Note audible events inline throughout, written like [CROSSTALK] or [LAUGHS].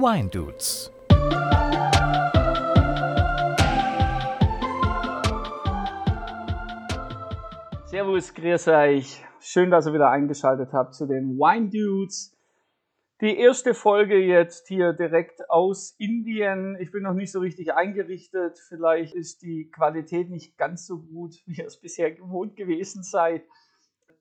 Wine Dudes. Servus, grüß euch. Schön, dass ihr wieder eingeschaltet habt zu den Wine Dudes. Die erste Folge jetzt hier direkt aus Indien. Ich bin noch nicht so richtig eingerichtet. Vielleicht ist die Qualität nicht ganz so gut, wie ihr es bisher gewohnt gewesen seid.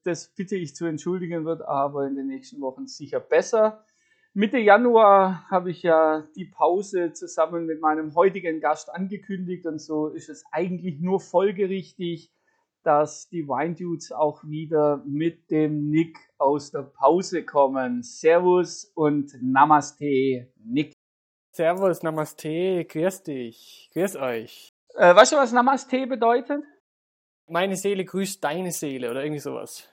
Das bitte ich zu entschuldigen, wird aber in den nächsten Wochen sicher besser. Mitte Januar habe ich ja die Pause zusammen mit meinem heutigen Gast angekündigt und so ist es eigentlich nur folgerichtig, dass die Wine Dudes auch wieder mit dem Nick aus der Pause kommen. Servus und Namaste, Nick. Servus, Namaste, grüß dich, grüß euch. Äh, weißt du, was Namaste bedeutet? Meine Seele grüßt deine Seele oder irgendwie sowas.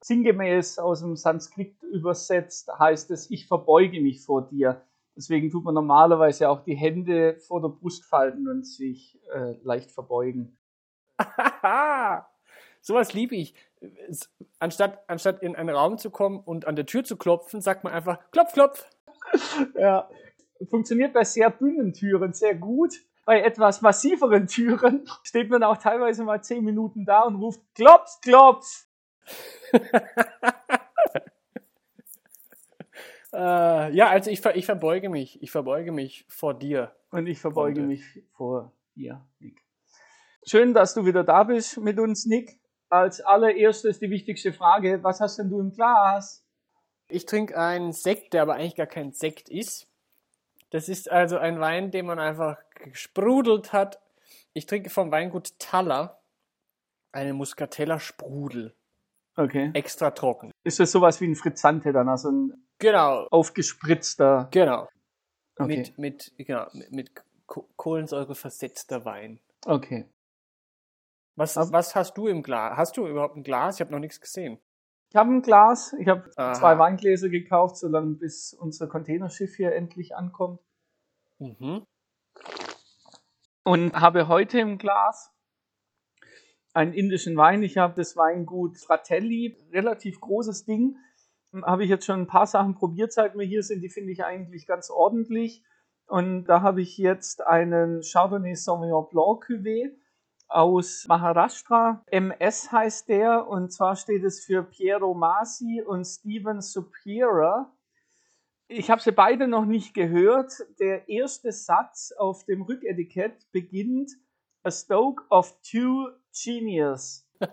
Sinngemäß aus dem Sanskrit übersetzt heißt es, ich verbeuge mich vor dir. Deswegen tut man normalerweise auch die Hände vor der Brust falten und sich äh, leicht verbeugen. [LAUGHS] Sowas liebe ich. Anstatt, anstatt in einen Raum zu kommen und an der Tür zu klopfen, sagt man einfach klopf, klopf. [LAUGHS] Ja, funktioniert bei sehr dünnen Türen sehr gut. Bei etwas massiveren [LAUGHS] Türen steht man auch teilweise mal zehn Minuten da und ruft klopf, klopf. [LAUGHS] äh, ja, also ich, ich verbeuge mich. Ich verbeuge mich vor dir. Und ich verbeuge mich vor dir, Nick. Schön, dass du wieder da bist mit uns, Nick. Als allererstes die wichtigste Frage, was hast denn du im Glas? Ich trinke einen Sekt, der aber eigentlich gar kein Sekt ist. Das ist also ein Wein, den man einfach gesprudelt hat. Ich trinke vom Weingut Taller einen Muscatella Sprudel. Okay. Extra trocken. Ist das sowas wie ein Frizzante dann, also ein genau. aufgespritzter? Genau. Okay. Mit, mit, genau, mit, mit Kohlensäure versetzter Wein. Okay. Was, was hast du im Glas? Hast du überhaupt ein Glas? Ich habe noch nichts gesehen. Ich habe ein Glas. Ich habe zwei Weingläser gekauft, solange bis unser Containerschiff hier endlich ankommt. Mhm. Und habe heute im Glas einen indischen Wein. Ich habe das Weingut Fratelli, relativ großes Ding. Habe ich jetzt schon ein paar Sachen probiert, seit wir hier sind. Die finde ich eigentlich ganz ordentlich. Und da habe ich jetzt einen Chardonnay Sauvignon Blanc Cuvée aus Maharashtra. MS heißt der und zwar steht es für Piero Masi und Steven Superior. Ich habe sie beide noch nicht gehört. Der erste Satz auf dem Rücketikett beginnt A Stoke of Two Genius. [LAUGHS]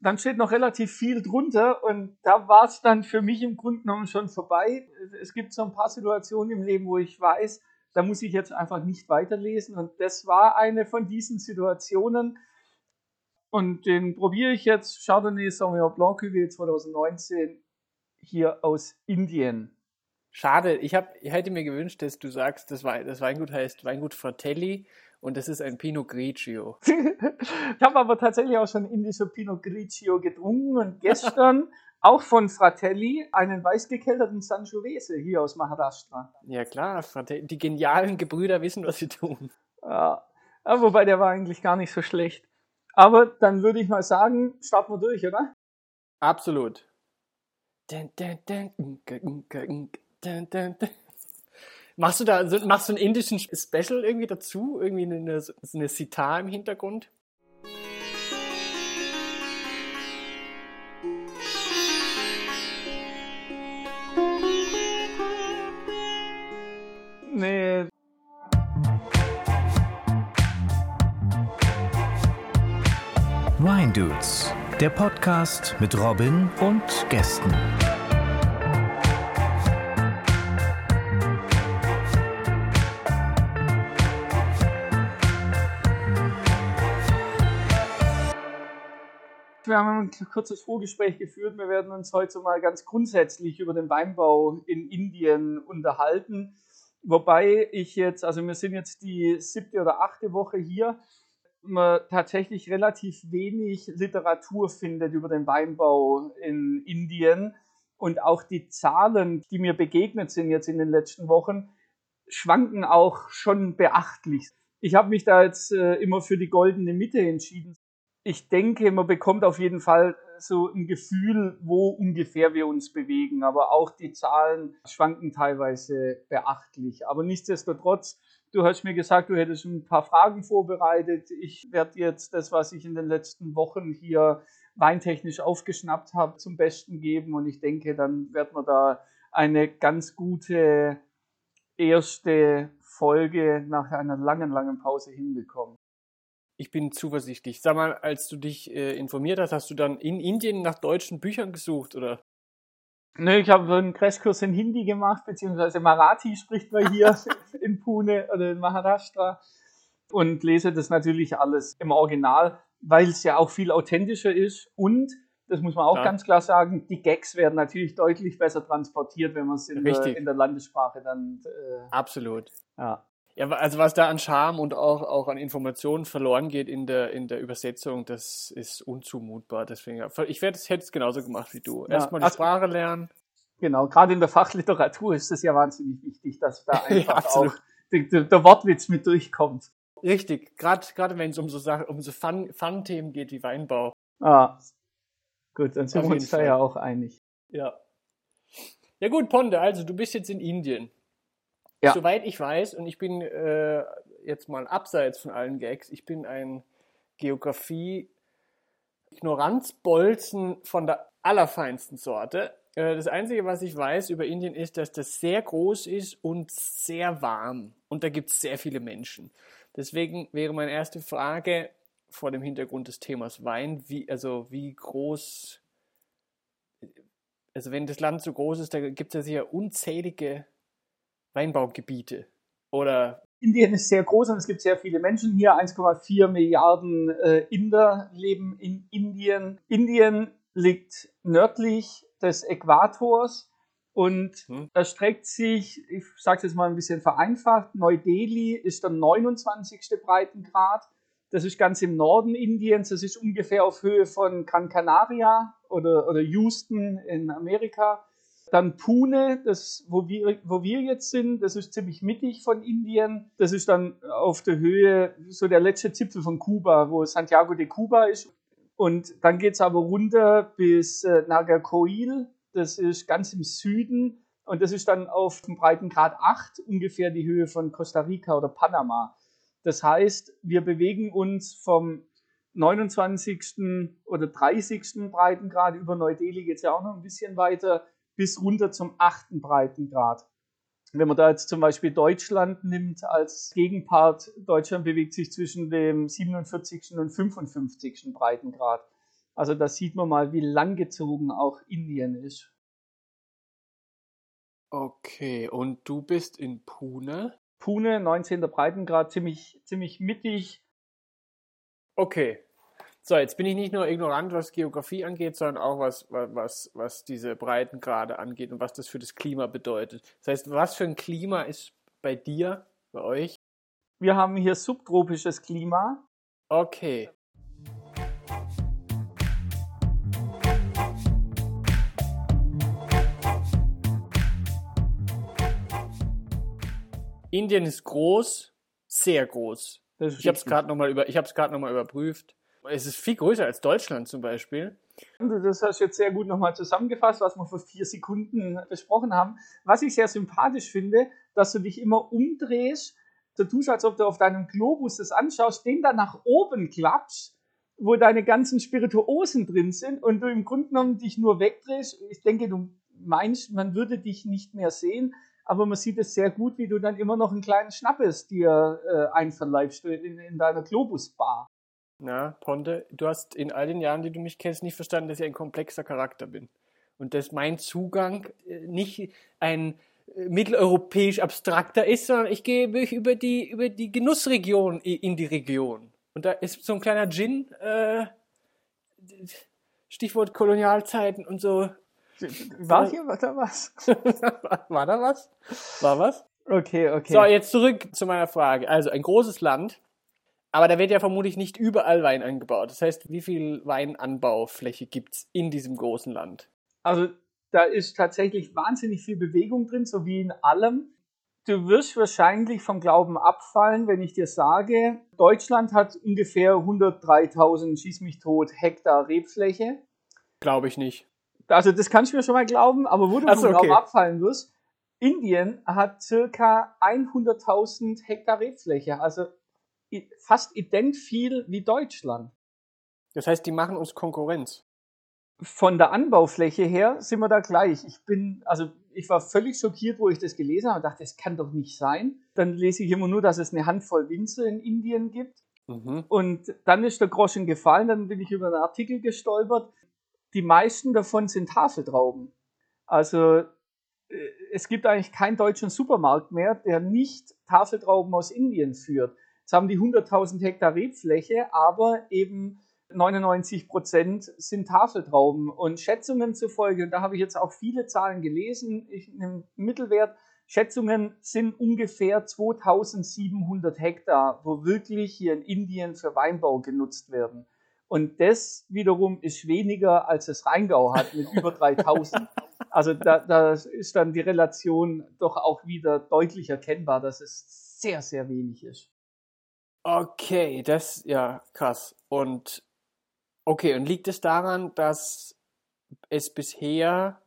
dann steht noch relativ viel drunter und da war es dann für mich im Grunde genommen schon vorbei. Es gibt so ein paar Situationen im Leben, wo ich weiß, da muss ich jetzt einfach nicht weiterlesen. Und das war eine von diesen Situationen. Und den probiere ich jetzt, Chardonnay Sauvignon Blanc Cuvée 2019 hier aus Indien. Schade, ich, hab, ich hätte mir gewünscht, dass du sagst, das, Wein, das Weingut heißt Weingut Fratelli und das ist ein Pinot Grigio. [LAUGHS] ich habe aber tatsächlich auch schon indischer Pinot Grigio getrunken und gestern [LAUGHS] auch von Fratelli einen weißgekelterten Sangiovese hier aus Maharashtra. Ja klar, die genialen Gebrüder wissen, was sie tun. Ja, wobei der war eigentlich gar nicht so schlecht. Aber dann würde ich mal sagen, starten wir durch, oder? Absolut. Machst du da machst du einen indischen Special irgendwie dazu? Irgendwie eine, eine Sitar im Hintergrund? Nee. Wine Dudes, der Podcast mit Robin und Gästen. Wir haben ein kurzes Vorgespräch geführt. Wir werden uns heute mal ganz grundsätzlich über den Weinbau in Indien unterhalten. Wobei ich jetzt, also wir sind jetzt die siebte oder achte Woche hier, man tatsächlich relativ wenig Literatur findet über den Weinbau in Indien. Und auch die Zahlen, die mir begegnet sind jetzt in den letzten Wochen, schwanken auch schon beachtlich. Ich habe mich da jetzt äh, immer für die goldene Mitte entschieden ich denke, man bekommt auf jeden Fall so ein Gefühl, wo ungefähr wir uns bewegen. Aber auch die Zahlen schwanken teilweise beachtlich. Aber nichtsdestotrotz, du hast mir gesagt, du hättest ein paar Fragen vorbereitet. Ich werde jetzt das, was ich in den letzten Wochen hier weintechnisch aufgeschnappt habe, zum Besten geben. Und ich denke, dann wird man da eine ganz gute erste Folge nach einer langen, langen Pause hinbekommen. Ich bin zuversichtlich. Sag mal, als du dich äh, informiert hast, hast du dann in Indien nach deutschen Büchern gesucht, oder? Nö, ich habe einen Crashkurs in Hindi gemacht, beziehungsweise Marathi spricht man hier [LAUGHS] in Pune oder in Maharashtra und lese das natürlich alles im Original, weil es ja auch viel authentischer ist und das muss man auch ja. ganz klar sagen, die Gags werden natürlich deutlich besser transportiert, wenn man es in, der, in der Landessprache dann. Äh, Absolut. Ja. Ja, also was da an Charme und auch, auch an Informationen verloren geht in der, in der Übersetzung, das ist unzumutbar. Deswegen, ich werde, hätte es genauso gemacht wie du. Erstmal die also, Sprache lernen. Genau, gerade in der Fachliteratur ist es ja wahnsinnig wichtig, dass da [LAUGHS] einfach ja, auch der, der, Wortwitz mit durchkommt. Richtig, gerade wenn es um so Sachen, um so Fun-Themen Fun geht wie Weinbau. Ah, gut, dann sind wir uns da ja auch einig. Ja. Ja gut, Ponde, also du bist jetzt in Indien. Ja. Soweit ich weiß, und ich bin äh, jetzt mal abseits von allen Gags, ich bin ein Geografie-Ignoranzbolzen von der allerfeinsten Sorte. Äh, das Einzige, was ich weiß über Indien, ist, dass das sehr groß ist und sehr warm. Und da gibt es sehr viele Menschen. Deswegen wäre meine erste Frage vor dem Hintergrund des Themas Wein, wie, also wie groß, also wenn das Land so groß ist, da gibt es ja sicher unzählige Weinbaugebiete? Oder Indien ist sehr groß und es gibt sehr viele Menschen hier. 1,4 Milliarden äh, Inder leben in Indien. Indien liegt nördlich des Äquators und hm. erstreckt sich, ich sage es jetzt mal ein bisschen vereinfacht, Neu-Delhi ist der 29. Breitengrad. Das ist ganz im Norden Indiens. Das ist ungefähr auf Höhe von Gran Canaria oder, oder Houston in Amerika. Dann Pune, das, wo, wir, wo wir jetzt sind, das ist ziemlich mittig von Indien. Das ist dann auf der Höhe, so der letzte Zipfel von Kuba, wo Santiago de Cuba ist. Und dann geht es aber runter bis äh, Nagarkoil, das ist ganz im Süden. Und das ist dann auf dem Breitengrad 8 ungefähr die Höhe von Costa Rica oder Panama. Das heißt, wir bewegen uns vom 29. oder 30. Breitengrad über Neu-Delhi geht es ja auch noch ein bisschen weiter bis runter zum achten Breitengrad. Wenn man da jetzt zum Beispiel Deutschland nimmt als Gegenpart, Deutschland bewegt sich zwischen dem 47. und 55. Breitengrad. Also da sieht man mal, wie langgezogen auch Indien ist. Okay, und du bist in Pune? Pune, 19. Breitengrad, ziemlich, ziemlich mittig. Okay, so, jetzt bin ich nicht nur ignorant, was Geografie angeht, sondern auch was, was, was diese Breitengrade angeht und was das für das Klima bedeutet. Das heißt, was für ein Klima ist bei dir, bei euch? Wir haben hier subtropisches Klima. Okay. Indien ist groß, sehr groß. Ich habe es gerade nochmal über, noch überprüft. Es ist viel größer als Deutschland zum Beispiel. Das hast du jetzt sehr gut nochmal zusammengefasst, was wir vor vier Sekunden besprochen haben. Was ich sehr sympathisch finde, dass du dich immer umdrehst, so tust, als ob du auf deinem Globus das anschaust, den dann nach oben klappst, wo deine ganzen Spirituosen drin sind und du im Grunde genommen dich nur wegdrehst. Ich denke, du meinst, man würde dich nicht mehr sehen, aber man sieht es sehr gut, wie du dann immer noch einen kleinen Schnappes dir äh, einverleibst in, in deiner Globusbar. Na, Ponte, du hast in all den Jahren, die du mich kennst, nicht verstanden, dass ich ein komplexer Charakter bin. Und dass mein Zugang äh, nicht ein äh, mitteleuropäisch abstrakter ist, sondern ich gehe über die, über die Genussregion in die Region. Und da ist so ein kleiner Gin, äh, Stichwort Kolonialzeiten und so. War hier war da was? [LAUGHS] war da was? War was? Okay, okay. So, jetzt zurück zu meiner Frage. Also ein großes Land, aber da wird ja vermutlich nicht überall Wein angebaut. Das heißt, wie viel Weinanbaufläche gibt es in diesem großen Land? Also da ist tatsächlich wahnsinnig viel Bewegung drin, so wie in allem. Du wirst wahrscheinlich vom Glauben abfallen, wenn ich dir sage, Deutschland hat ungefähr 103.000 schieß mich tot Hektar Rebfläche. Glaube ich nicht. Also das kannst du mir schon mal glauben, aber wo du vom so, Glauben okay. abfallen wirst, Indien hat circa 100.000 Hektar Rebfläche, also fast ident viel wie Deutschland. Das heißt, die machen uns Konkurrenz. Von der Anbaufläche her sind wir da gleich. Ich bin, also ich war völlig schockiert, wo ich das gelesen habe und dachte, das kann doch nicht sein. Dann lese ich immer nur, dass es eine Handvoll Winzer in Indien gibt. Mhm. Und dann ist der Groschen gefallen, dann bin ich über einen Artikel gestolpert. Die meisten davon sind Tafeltrauben. Also äh, es gibt eigentlich keinen deutschen Supermarkt mehr, der nicht Tafeltrauben aus Indien führt. Jetzt haben die 100.000 Hektar Rebfläche, aber eben 99 Prozent sind Tafeltrauben. Und Schätzungen zufolge, und da habe ich jetzt auch viele Zahlen gelesen, ich nehme Mittelwert, Schätzungen sind ungefähr 2700 Hektar, wo wirklich hier in Indien für Weinbau genutzt werden. Und das wiederum ist weniger, als es Rheingau hat mit [LAUGHS] über 3000. Also da, da ist dann die Relation doch auch wieder deutlich erkennbar, dass es sehr, sehr wenig ist. Okay, das, ja, krass. Und, okay, und liegt es daran, dass es bisher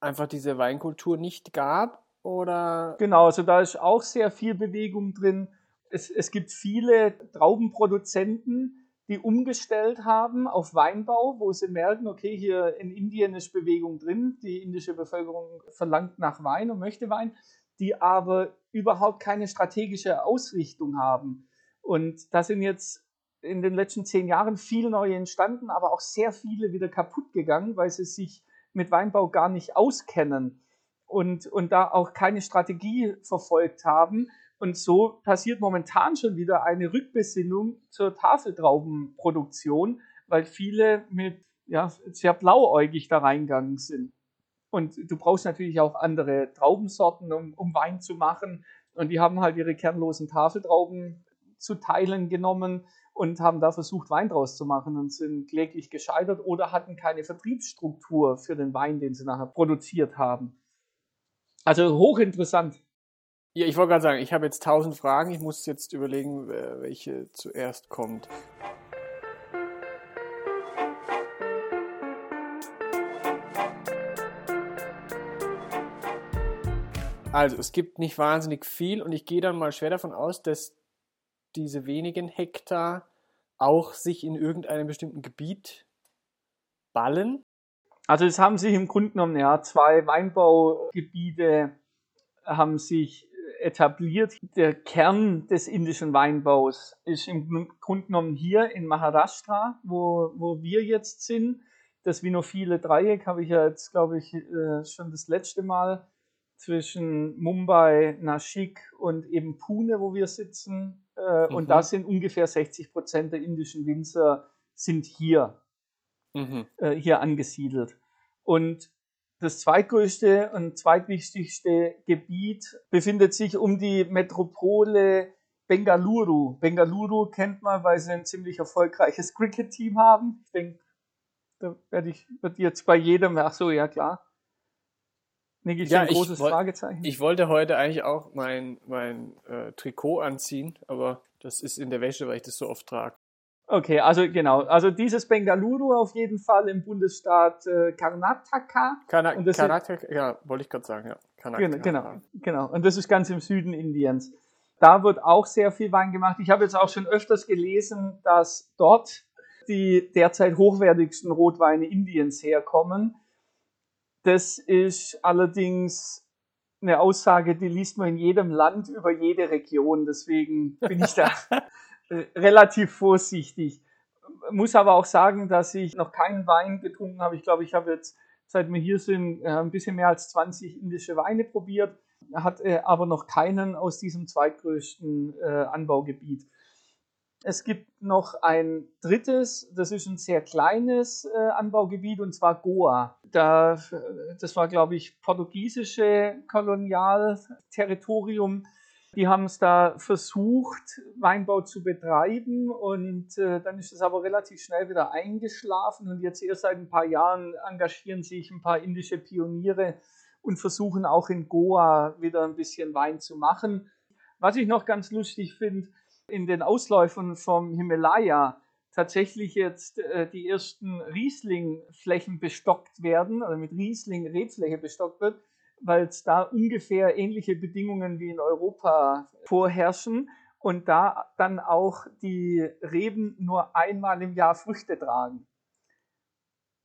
einfach diese Weinkultur nicht gab? Oder? Genau, also da ist auch sehr viel Bewegung drin. Es, es gibt viele Traubenproduzenten, die umgestellt haben auf Weinbau, wo sie merken, okay, hier in Indien ist Bewegung drin, die indische Bevölkerung verlangt nach Wein und möchte Wein, die aber überhaupt keine strategische Ausrichtung haben. Und da sind jetzt in den letzten zehn Jahren viele neue entstanden, aber auch sehr viele wieder kaputt gegangen, weil sie sich mit Weinbau gar nicht auskennen und, und da auch keine Strategie verfolgt haben. Und so passiert momentan schon wieder eine Rückbesinnung zur Tafeltraubenproduktion, weil viele mit ja, sehr blauäugig da reingegangen sind. Und du brauchst natürlich auch andere Traubensorten, um, um Wein zu machen. Und die haben halt ihre kernlosen Tafeltrauben zu Teilen genommen und haben da versucht, Wein draus zu machen und sind kläglich gescheitert oder hatten keine Vertriebsstruktur für den Wein, den sie nachher produziert haben. Also hochinteressant. Ja, ich wollte gerade sagen, ich habe jetzt tausend Fragen. Ich muss jetzt überlegen, welche zuerst kommt. Also, es gibt nicht wahnsinnig viel und ich gehe dann mal schwer davon aus, dass diese wenigen Hektar auch sich in irgendeinem bestimmten Gebiet ballen. Also es haben sich im Grunde genommen ja zwei Weinbaugebiete haben sich etabliert. Der Kern des indischen Weinbaus ist im Grunde genommen hier in Maharashtra, wo, wo wir jetzt sind. Das Vinophile Dreieck habe ich ja jetzt, glaube ich, äh, schon das letzte Mal zwischen Mumbai, Nashik und eben Pune, wo wir sitzen. Äh, Mhm. Und da sind ungefähr 60 Prozent der indischen Winzer sind hier Mhm. äh, hier angesiedelt. Und das zweitgrößte und zweitwichtigste Gebiet befindet sich um die Metropole Bengaluru. Bengaluru kennt man, weil sie ein ziemlich erfolgreiches Cricket-Team haben. Ich denke, da werde ich wird jetzt bei jedem, ach so, ja klar. Nick, ich Ja, ein ich großes woll- Fragezeichen. Ich wollte heute eigentlich auch mein, mein äh, Trikot anziehen, aber das ist in der Wäsche, weil ich das so oft trage. Okay, also genau. Also dieses Bengaluru auf jeden Fall im Bundesstaat äh, Karnataka. Kana Karnataka, ja, wollte ich gerade sagen, ja. Karnataka. Genau, genau, genau. Und das ist ganz im Süden Indiens. Da wird auch sehr viel Wein gemacht. Ich habe jetzt auch schon öfters gelesen, dass dort die derzeit hochwertigsten Rotweine Indiens herkommen. Das ist allerdings eine Aussage, die liest man in jedem Land über jede Region. Deswegen bin ich da [LAUGHS] äh, relativ vorsichtig. Muss aber auch sagen, dass ich noch keinen Wein getrunken habe. Ich glaube, ich habe jetzt, seit wir hier sind, äh, ein bisschen mehr als 20 indische Weine probiert, hat äh, aber noch keinen aus diesem zweitgrößten Anbaugebiet. Es gibt noch ein drittes, das ist ein sehr kleines äh, Anbaugebiet und zwar Goa. Da, das war, glaube ich, portugiesische Kolonialterritorium. Die haben es da versucht, Weinbau zu betreiben und äh, dann ist es aber relativ schnell wieder eingeschlafen und jetzt erst seit ein paar Jahren engagieren sich ein paar indische Pioniere und versuchen auch in Goa wieder ein bisschen Wein zu machen. Was ich noch ganz lustig finde, in den Ausläufern vom Himalaya tatsächlich jetzt äh, die ersten Riesling-Flächen bestockt werden, oder mit Riesling-Rebfläche bestockt wird, weil es da ungefähr ähnliche Bedingungen wie in Europa vorherrschen und da dann auch die Reben nur einmal im Jahr Früchte tragen.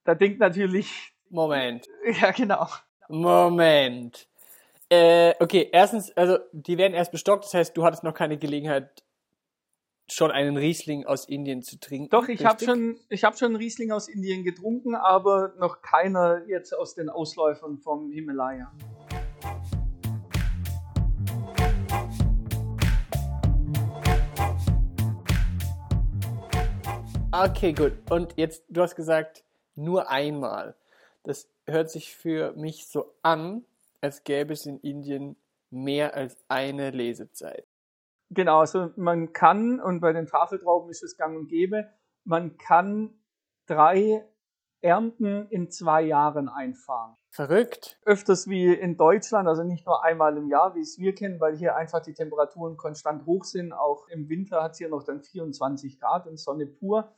Da denkt natürlich. Moment. [LAUGHS] Ja, genau. Moment. Äh, okay, erstens, also die werden erst bestockt, das heißt, du hattest noch keine Gelegenheit, schon einen Riesling aus Indien zu trinken. Doch, ich habe schon, ich hab schon einen Riesling aus Indien getrunken, aber noch keiner jetzt aus den Ausläufern vom Himalaya. Okay, gut. Und jetzt, du hast gesagt, nur einmal. Das hört sich für mich so an, als gäbe es in Indien mehr als eine Lesezeit. Genau, also man kann, und bei den Tafeltrauben ist es gang und gäbe, man kann drei Ernten in zwei Jahren einfahren. Verrückt. Öfters wie in Deutschland, also nicht nur einmal im Jahr, wie es wir kennen, weil hier einfach die Temperaturen konstant hoch sind. Auch im Winter hat es hier noch dann 24 Grad und Sonne pur.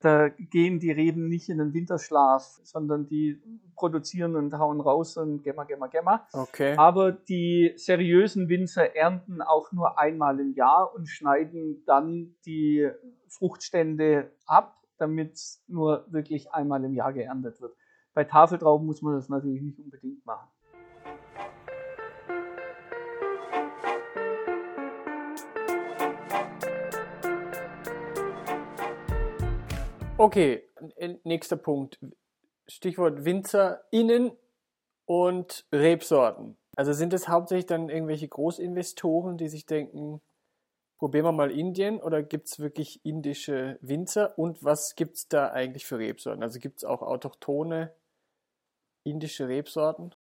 Da gehen die Reben nicht in den Winterschlaf, sondern die produzieren und hauen raus und gemma, gemma, gemma. Okay. Aber die seriösen Winzer ernten auch nur einmal im Jahr und schneiden dann die Fruchtstände ab, damit nur wirklich einmal im Jahr geerntet wird. Bei Tafeltrauben muss man das natürlich nicht unbedingt machen. Okay, nächster Punkt. Stichwort WinzerInnen und Rebsorten. Also sind es hauptsächlich dann irgendwelche Großinvestoren, die sich denken, probieren wir mal Indien oder gibt es wirklich indische Winzer und was gibt es da eigentlich für Rebsorten? Also gibt es auch autochtone indische Rebsorten?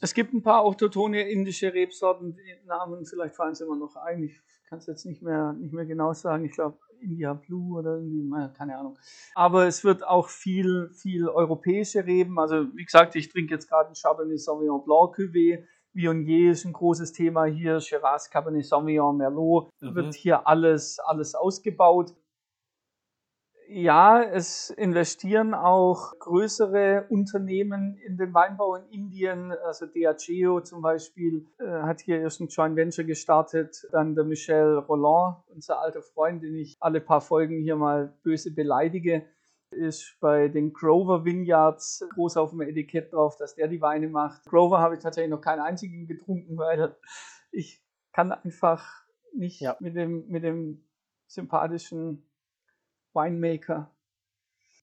Es gibt ein paar autochtone indische Rebsorten, die Namen vielleicht fallen sie immer noch ein. Ich kann es jetzt nicht mehr, nicht mehr genau sagen. Ich glaube, India Blue oder irgendwie, keine Ahnung. Aber es wird auch viel, viel europäische Reben. Also, wie gesagt, ich trinke jetzt gerade ein Cabernet Sauvignon Blanc Cuvée. Viognier ist ein großes Thema hier. Shiraz, Cabernet Sauvignon, Merlot. Mhm. Wird hier alles, alles ausgebaut. Ja, es investieren auch größere Unternehmen in den Weinbau in Indien. Also Diageo zum Beispiel äh, hat hier erst ein Joint Venture gestartet. Dann der Michel Roland, unser alter Freund, den ich alle paar Folgen hier mal böse beleidige, ist bei den Grover Vineyards groß auf dem Etikett drauf, dass der die Weine macht. Grover habe ich tatsächlich noch keinen einzigen getrunken, weil ich kann einfach nicht ja. mit, dem, mit dem sympathischen Winemaker.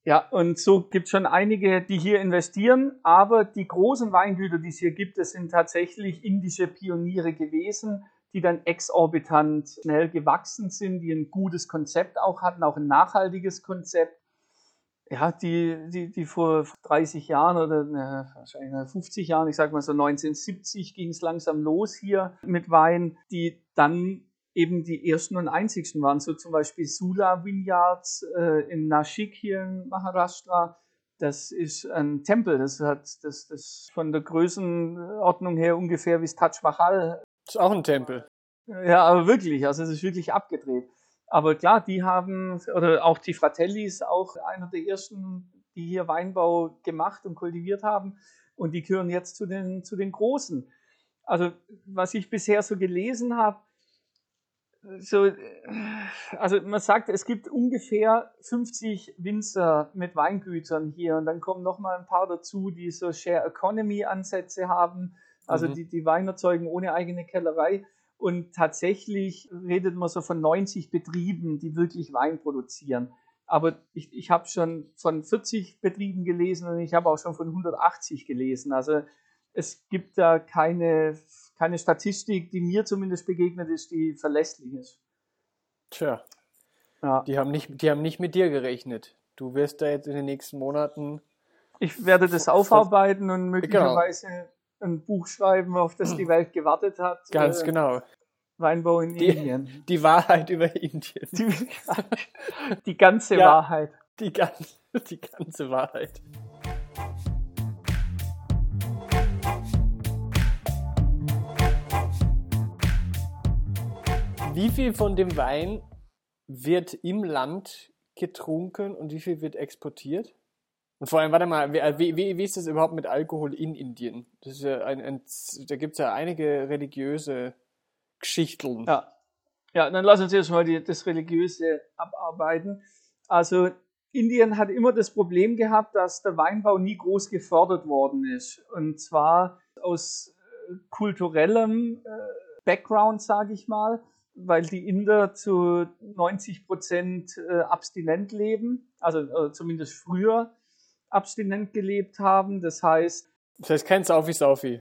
Ja, und so gibt es schon einige, die hier investieren, aber die großen Weingüter, die es hier gibt, das sind tatsächlich indische Pioniere gewesen, die dann exorbitant schnell gewachsen sind, die ein gutes Konzept auch hatten, auch ein nachhaltiges Konzept. Ja, die, die, die vor 30 Jahren oder ne, wahrscheinlich 50 Jahren, ich sag mal so 1970 ging es langsam los hier mit Wein, die dann eben die ersten und einzigsten waren. So zum Beispiel Sula Vineyards äh, in Nashik hier in Maharashtra. Das ist ein Tempel, das hat das, das von der Größenordnung her ungefähr wie das Taj Mahal. Das ist auch ein Tempel. Ja, aber wirklich, also es ist wirklich abgedreht. Aber klar, die haben, oder auch die Fratellis, auch einer der ersten, die hier Weinbau gemacht und kultiviert haben. Und die gehören jetzt zu den, zu den Großen. Also, was ich bisher so gelesen habe, so, also man sagt, es gibt ungefähr 50 Winzer mit Weingütern hier und dann kommen noch mal ein paar dazu, die so Share Economy Ansätze haben, also mhm. die, die Wein erzeugen ohne eigene Kellerei. Und tatsächlich redet man so von 90 Betrieben, die wirklich Wein produzieren. Aber ich, ich habe schon von 40 Betrieben gelesen und ich habe auch schon von 180 gelesen. Also es gibt da keine keine Statistik, die mir zumindest begegnet ist, die verlässlich ist. Tja. Ja. Die, haben nicht, die haben nicht mit dir gerechnet. Du wirst da jetzt in den nächsten Monaten. Ich werde das aufarbeiten und möglicherweise genau. ein Buch schreiben, auf das die Welt gewartet hat. Ganz äh, genau. Weinbau in die, Indien. Die Wahrheit über Indien. Die, [LAUGHS] die ganze ja, Wahrheit. Die, die ganze Wahrheit. Wie viel von dem Wein wird im Land getrunken und wie viel wird exportiert? Und vor allem, warte mal, wie, wie, wie ist das überhaupt mit Alkohol in Indien? Das ist ja ein, ein da gibt es ja einige religiöse Geschichten. Ja. ja, dann lass uns die, das Religiöse abarbeiten. Also Indien hat immer das Problem gehabt, dass der Weinbau nie groß gefördert worden ist. Und zwar aus äh, kulturellem äh, Background, sage ich mal, weil die Inder zu 90 Prozent äh, abstinent leben, also zumindest früher abstinent gelebt haben. Das heißt. Das heißt kein Saufi-Saufi.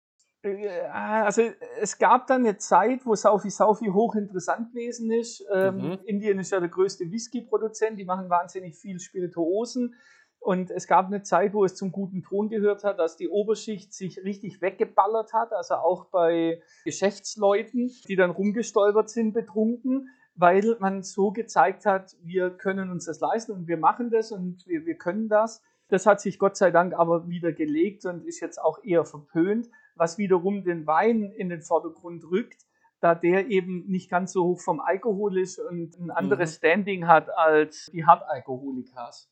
Also es gab dann eine Zeit, wo Saufi Saufi hochinteressant gewesen ist. Ähm, mhm. Indien ist ja der größte Whisky-Produzent, die machen wahnsinnig viel Spirituosen. Und es gab eine Zeit, wo es zum guten Ton gehört hat, dass die Oberschicht sich richtig weggeballert hat, also auch bei Geschäftsleuten, die dann rumgestolpert sind, betrunken, weil man so gezeigt hat, wir können uns das leisten und wir machen das und wir, wir können das. Das hat sich Gott sei Dank aber wieder gelegt und ist jetzt auch eher verpönt was wiederum den Wein in den Vordergrund rückt, da der eben nicht ganz so hoch vom Alkohol ist und ein anderes mhm. Standing hat als die Hartalkoholikas.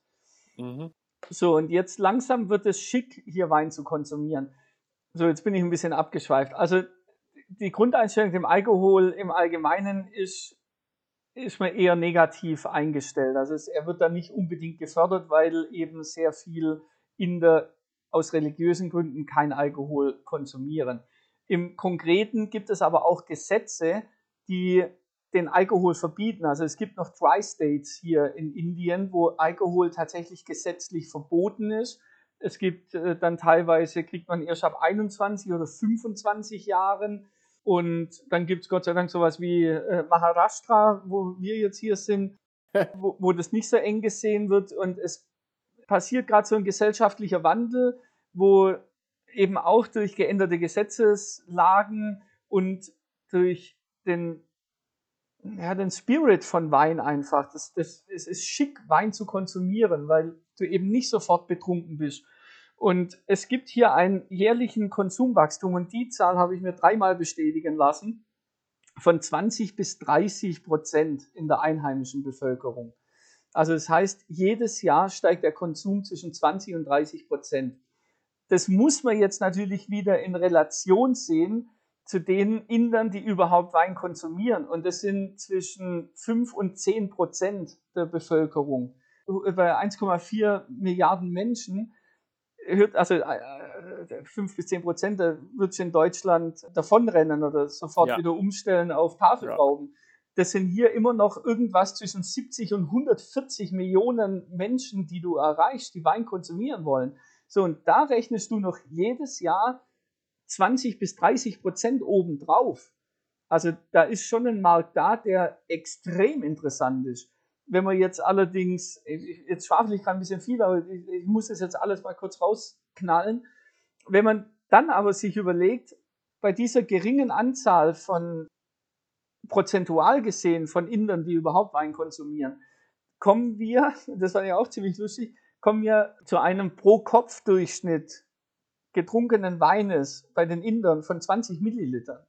Mhm. So, und jetzt langsam wird es schick, hier Wein zu konsumieren. So, jetzt bin ich ein bisschen abgeschweift. Also, die Grundeinstellung dem Alkohol im Allgemeinen ist, ist mir eher negativ eingestellt. Also, es, er wird da nicht unbedingt gefördert, weil eben sehr viel in der aus religiösen Gründen kein Alkohol konsumieren. Im Konkreten gibt es aber auch Gesetze, die den Alkohol verbieten. Also es gibt noch Tri-States hier in Indien, wo Alkohol tatsächlich gesetzlich verboten ist. Es gibt äh, dann teilweise, kriegt man erst ab 21 oder 25 Jahren. Und dann gibt es Gott sei Dank sowas wie äh, Maharashtra, wo wir jetzt hier sind, [LAUGHS] wo, wo das nicht so eng gesehen wird. Und es passiert gerade so ein gesellschaftlicher Wandel, wo eben auch durch geänderte Gesetzeslagen und durch den, ja, den Spirit von Wein einfach. Das, das, es ist schick, Wein zu konsumieren, weil du eben nicht sofort betrunken bist. Und es gibt hier einen jährlichen Konsumwachstum und die Zahl habe ich mir dreimal bestätigen lassen von 20 bis 30 Prozent in der einheimischen Bevölkerung. Also das heißt, jedes Jahr steigt der Konsum zwischen 20 und 30 Prozent. Das muss man jetzt natürlich wieder in Relation sehen zu den Indern, die überhaupt Wein konsumieren. Und das sind zwischen 5 und 10 Prozent der Bevölkerung. Über 1,4 Milliarden Menschen hört, also 5 äh, bis 10 Prozent, da wird in Deutschland davonrennen oder sofort ja. wieder umstellen auf Tafelrauben. Ja das sind hier immer noch irgendwas zwischen 70 und 140 Millionen Menschen, die du erreichst, die Wein konsumieren wollen. So, und da rechnest du noch jedes Jahr 20 bis 30 Prozent obendrauf. Also da ist schon ein Markt da, der extrem interessant ist. Wenn man jetzt allerdings, jetzt schwafel ich gerade ein bisschen viel, aber ich, ich muss das jetzt alles mal kurz rausknallen. Wenn man dann aber sich überlegt, bei dieser geringen Anzahl von prozentual gesehen von Indern, die überhaupt Wein konsumieren, kommen wir, [LAUGHS] das war ja auch ziemlich lustig, kommen wir zu einem Pro-Kopf-Durchschnitt getrunkenen Weines bei den Indern von 20 Millilitern.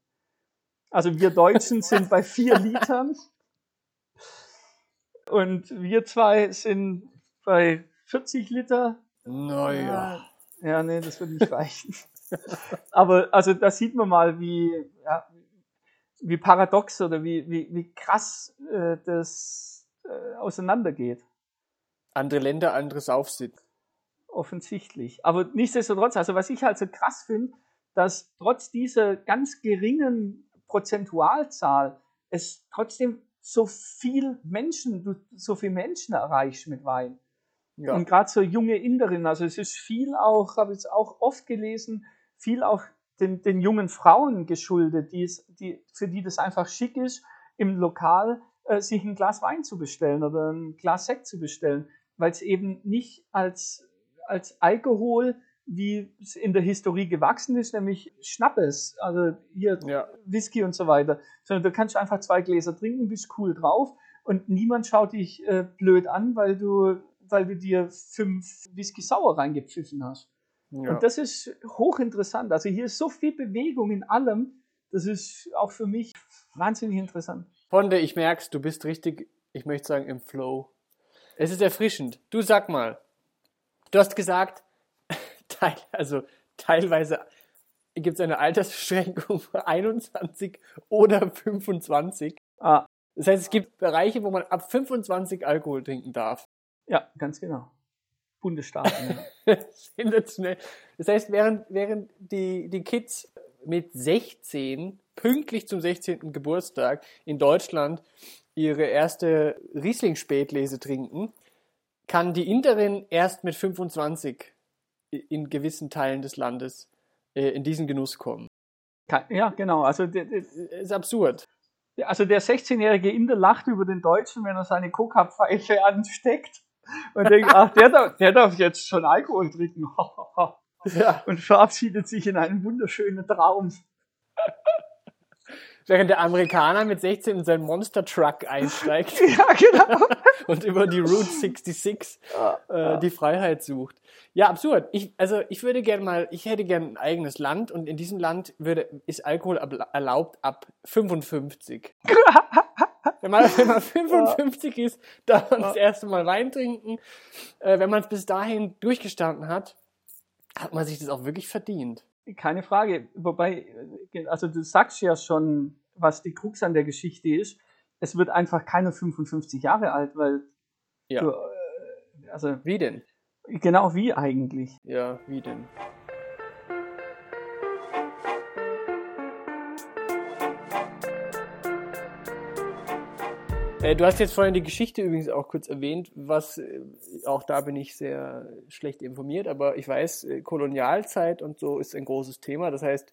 Also wir Deutschen [LAUGHS] sind bei 4 Litern und wir zwei sind bei 40 Liter. Naja. Ja, nee, das wird nicht reichen. [LAUGHS] Aber also da sieht man mal, wie, ja, wie paradox oder wie, wie, wie krass äh, das äh, auseinandergeht. Andere Länder, anderes Aufsehen. Offensichtlich. Aber nichtsdestotrotz, also was ich halt so krass finde, dass trotz dieser ganz geringen Prozentualzahl es trotzdem so viel Menschen, du so viele Menschen erreichst mit Wein. Ja. Und gerade so junge Inderinnen, also es ist viel auch, habe ich es auch oft gelesen, viel auch den, den jungen Frauen geschuldet, die es, die, für die das einfach schick ist, im Lokal äh, sich ein Glas Wein zu bestellen oder ein Glas Sekt zu bestellen, weil es eben nicht als, als Alkohol, wie es in der Historie gewachsen ist, nämlich Schnappes, also hier ja. Whisky und so weiter, sondern du kannst einfach zwei Gläser trinken, bist cool drauf und niemand schaut dich äh, blöd an, weil du, weil du dir fünf Whisky sauer reingepfiffen hast. Ja. Und das ist hochinteressant. Also hier ist so viel Bewegung in allem. Das ist auch für mich wahnsinnig interessant. Ponde, ich merk's, du bist richtig, ich möchte sagen, im Flow. Es ist erfrischend. Du sag mal, du hast gesagt, [LAUGHS] teil, also teilweise gibt es eine Altersbeschränkung für 21 oder 25. Ah, Das heißt, es gibt Bereiche, wo man ab 25 Alkohol trinken darf. ja, ganz genau. Bundesstaaten. ja. [LAUGHS] Sensationell. Das heißt, während, während die, die Kids mit 16, pünktlich zum 16. Geburtstag in Deutschland ihre erste Riesling-Spätlese trinken, kann die Interin erst mit 25 in gewissen Teilen des Landes äh, in diesen Genuss kommen. Ja, genau. Also der, der, Das ist absurd. also der 16-jährige Inder lacht über den Deutschen, wenn er seine Coca-Pfeife [LAUGHS] ansteckt und denkt, ach, der darf, der darf jetzt schon Alkohol trinken. [LAUGHS] Ja. und verabschiedet sich in einen wunderschönen Traum. Während der Amerikaner mit 16 in seinen Monster Truck einsteigt [LAUGHS] Ja, genau. [LAUGHS] und über die Route 66 äh, die Freiheit sucht. Ja, absurd. Ich, also ich würde gerne mal, ich hätte gerne ein eigenes Land und in diesem Land würde, ist Alkohol ab, erlaubt ab 55. [LAUGHS] wenn, man, wenn man 55 ist, darf man das erste Mal Wein trinken. Äh, wenn man es bis dahin durchgestanden hat, hat man sich das auch wirklich verdient. Keine Frage. Wobei, äh, also du sagst ja schon, was die Krux an der Geschichte ist. Es wird einfach keiner 55 Jahre alt, weil Ja. du, äh, also Wie denn? genau wie eigentlich. Ja, wie denn? Du hast jetzt vorhin die Geschichte übrigens auch kurz erwähnt, was äh, auch da bin ich sehr schlecht informiert, aber ich weiß, äh, Kolonialzeit und so ist ein großes Thema. Das heißt,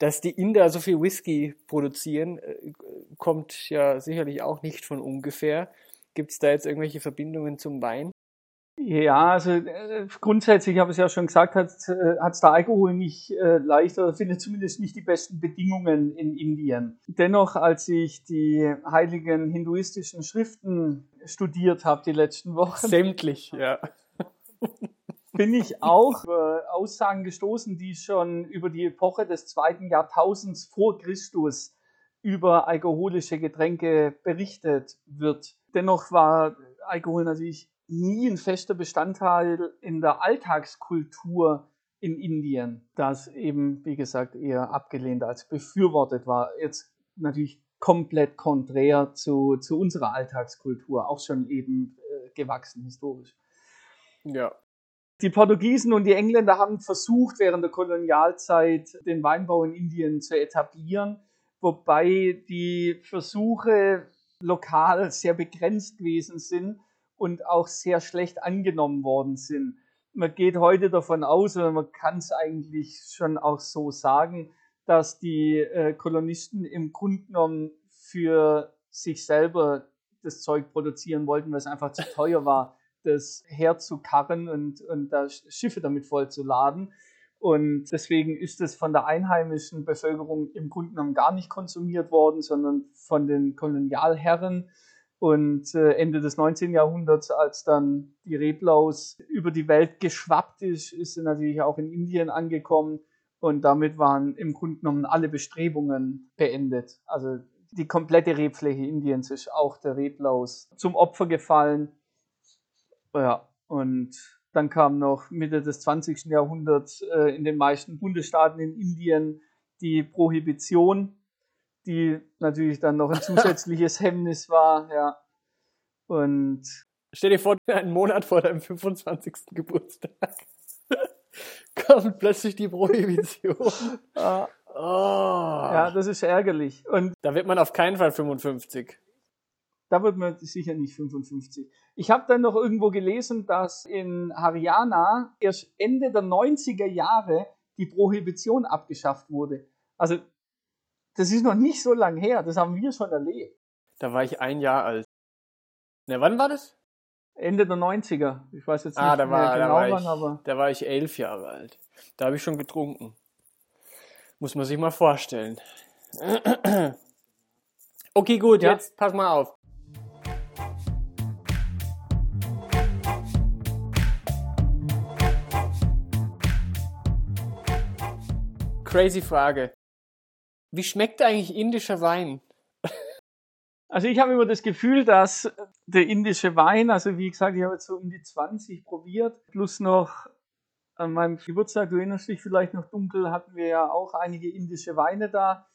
dass die Inder so viel Whisky produzieren, äh, kommt ja sicherlich auch nicht von ungefähr. Gibt es da jetzt irgendwelche Verbindungen zum Wein? Ja, also äh, grundsätzlich, ich habe es ja schon gesagt, hat es der Alkohol nicht äh, leicht oder findet zumindest nicht die besten Bedingungen in Indien. Dennoch, als ich die heiligen hinduistischen Schriften studiert habe die letzten Wochen, Sämtlich, ja. [LAUGHS] bin ich auch über Aussagen gestoßen, die schon über die Epoche des zweiten Jahrtausends vor Christus über alkoholische Getränke berichtet wird. Dennoch war Alkohol natürlich nie ein fester Bestandteil in der Alltagskultur in Indien, das eben, wie gesagt, eher abgelehnt als befürwortet war. Jetzt natürlich komplett konträr zu, zu unserer Alltagskultur, auch schon eben äh, gewachsen historisch. Ja. Die Portugiesen und die Engländer haben versucht, während der Kolonialzeit den Weinbau in Indien zu etablieren, wobei die Versuche lokal sehr begrenzt gewesen sind und auch sehr schlecht angenommen worden sind. Man geht heute davon aus, oder man kann es eigentlich schon auch so sagen, dass die äh, Kolonisten im Grunde genommen für sich selber das Zeug produzieren wollten, weil es einfach zu teuer war, das herzukarren und, und da Schiffe damit vollzuladen. Und deswegen ist es von der einheimischen Bevölkerung im Grunde genommen gar nicht konsumiert worden, sondern von den Kolonialherren. Und äh, Ende des 19. Jahrhunderts, als dann die Reblaus über die Welt geschwappt ist, ist sie natürlich auch in Indien angekommen. Und damit waren im Grunde genommen alle Bestrebungen beendet. Also die komplette Rebfläche Indiens ist auch der Reblaus zum Opfer gefallen. Ja, und dann kam noch Mitte des 20. Jahrhunderts äh, in den meisten Bundesstaaten in Indien die Prohibition, die natürlich dann noch ein zusätzliches [LAUGHS] Hemmnis war, ja. Und Stell dir vor, einen Monat vor deinem 25. Geburtstag [LAUGHS] kommt plötzlich die Prohibition. äh, [LAUGHS] Oh. ja, das ist ärgerlich. Und Da wird man auf keinen Fall 55. da wird man sicher nicht 55. Ich habe dann noch irgendwo gelesen, dass in Haryana erst Ende der 90er Jahre die Prohibition abgeschafft wurde. Also das ist noch nicht so lang her, das haben wir schon erlebt. Da war ich ein Jahr alt. Na, wann war das? Ende der 90er. Ich weiß jetzt nicht Ah, da mehr war, da genau war wann, ich, aber da war ich elf Jahre alt. Da habe ich schon getrunken. Muss man sich mal vorstellen. [CLEARS THROAT] Okay, gut, Ja. jetzt pass mal auf. Crazy Frage. Wie schmeckt eigentlich indischer Wein? [LAUGHS] Also ich habe immer das Gefühl, dass der indische Wein, also wie gesagt, ich habe jetzt so um die 20 probiert, plus noch an meinem Geburtstag, du erinnerst dich vielleicht noch dunkel, hatten wir ja auch einige indische Weine da.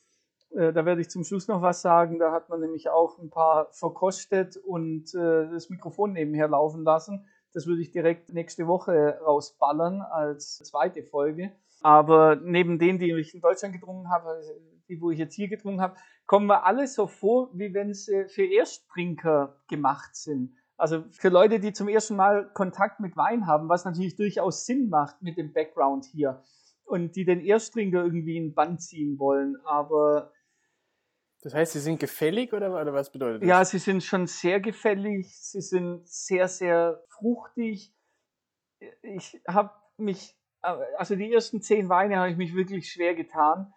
Äh, da werde ich zum Schluss noch was sagen. Da hat man nämlich auch ein paar verkostet und äh, das Mikrofon nebenher laufen lassen. Das würde ich direkt nächste Woche rausballern als zweite Folge. Aber neben denen, die ich in Deutschland getrunken habe, die, wo ich jetzt hier getrunken habe, kommen wir alle so vor, wie wenn sie für Ersttrinker gemacht sind. Also für Leute, die zum ersten Mal Kontakt mit Wein haben, was natürlich durchaus Sinn macht mit dem Background hier und die den Ersttrinker irgendwie in Band ziehen wollen. Aber das heißt, sie sind gefällig oder, oder was bedeutet das? Ja, sie sind schon sehr gefällig, sie sind sehr, sehr fruchtig. Ich habe mich, also die ersten zehn Weine habe ich mich wirklich schwer getan,